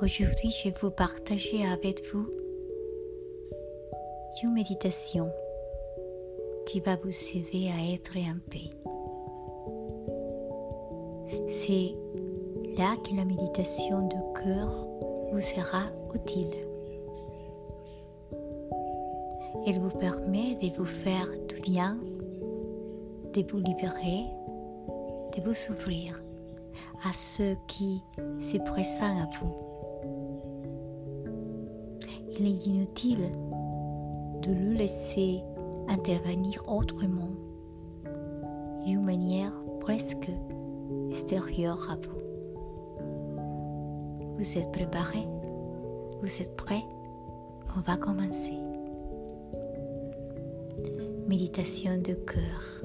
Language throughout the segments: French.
Aujourd'hui, je vais vous partager avec vous une méditation qui va vous aider à être en paix. C'est là que la méditation de cœur vous sera utile. Elle vous permet de vous faire du bien, de vous libérer, de vous ouvrir à ce qui se présente à vous. Il est inutile de le laisser intervenir autrement, d'une manière presque extérieure à vous. Vous êtes préparé Vous êtes prêt On va commencer. Méditation de cœur.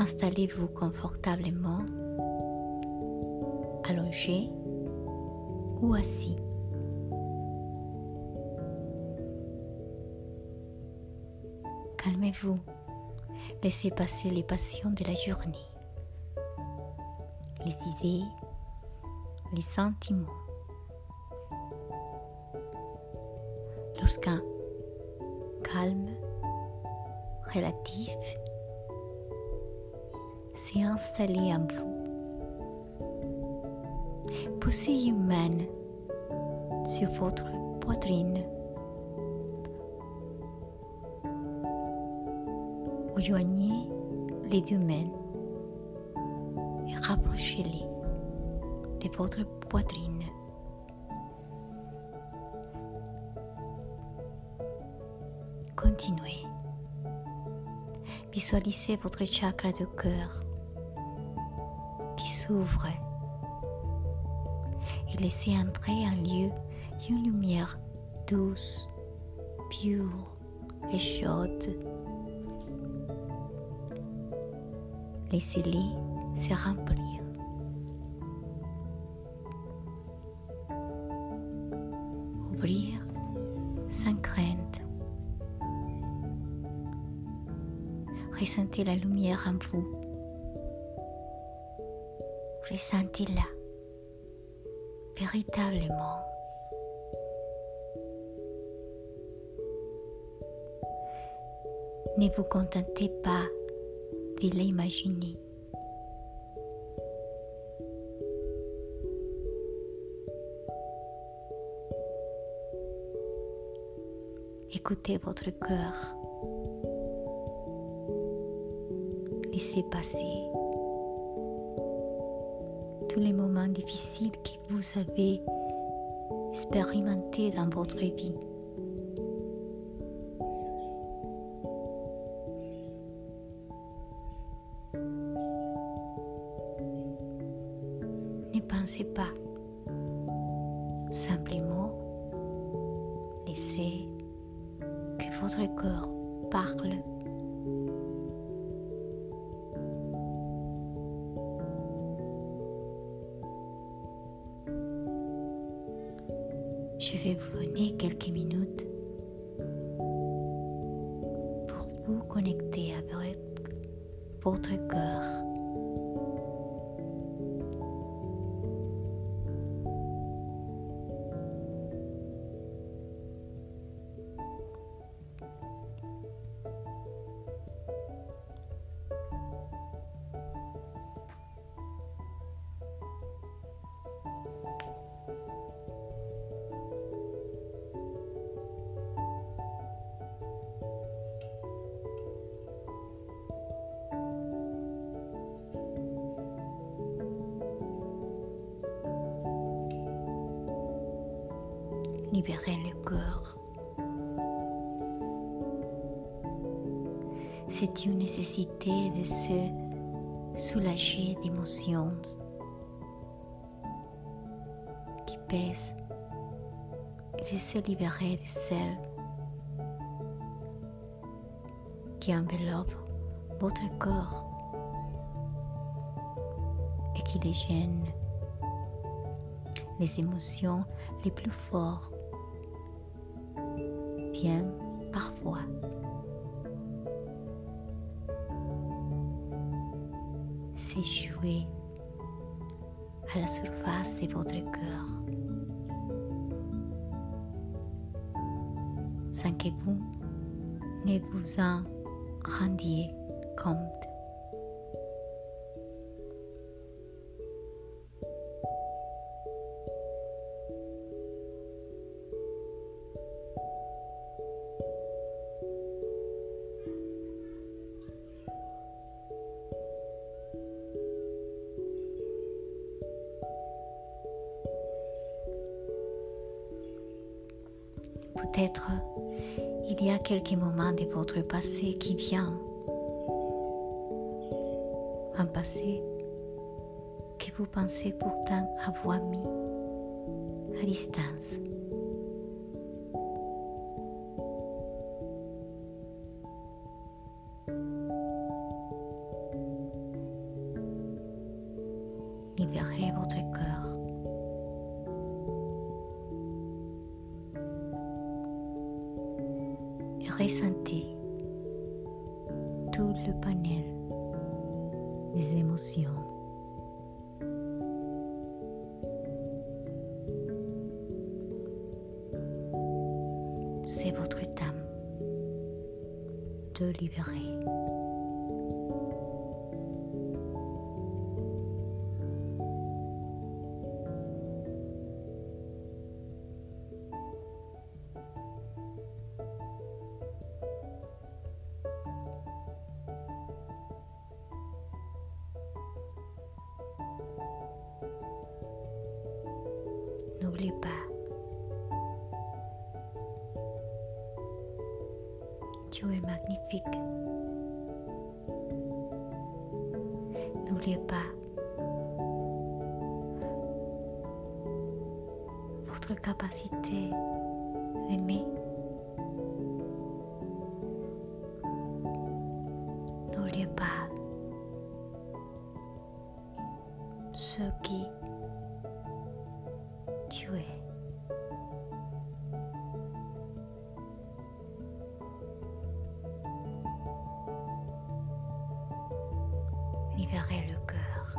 Installez-vous confortablement, allongé ou assis. Calmez-vous, laissez passer les passions de la journée, les idées, les sentiments. Lorsqu'un calme relatif s'est installé en vous. Poussez une main sur votre poitrine. Joignez les deux mains et rapprochez-les de votre poitrine. Continuez. Visualisez votre chakra de cœur s'ouvre et laissez entrer en lieu une lumière douce, pure et chaude. Laissez-les se remplir. Ouvrir sans crainte. Ressentez la lumière en vous. Ressentez-la véritablement. Ne vous contentez pas de l'imaginer. Écoutez votre cœur. Laissez passer tous les moments difficiles que vous avez expérimentés dans votre vie. Ne pensez pas, simplement laissez que votre cœur parle. Je vais vous donner quelques minutes pour vous connecter avec votre cœur. Libérer le cœur. C'est une nécessité de se soulager d'émotions qui pèsent et de se libérer de celles qui enveloppent votre corps et qui les gênent. Les émotions les plus fortes parfois s'échouer à la surface de votre cœur, sans que vous ne vous en rendiez compte. Peut-être il y a quelques moments de votre passé qui vient. Un passé que vous pensez pourtant avoir mis à distance. Libérez votre cœur. Ressentez tout le panel des émotions. C'est votre temps de libérer. N'oubliez pas, tu es magnifique. N'oubliez pas votre capacité d'aimer. N'oubliez pas ce qui Libérez le cœur.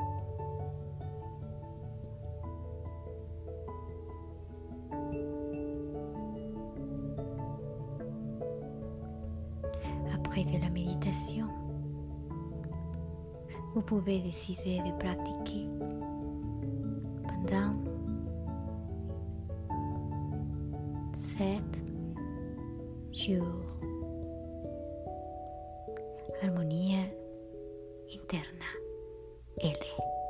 Après de la méditation, vous pouvez décider de pratiquer pendant set you. Armonia interna. L.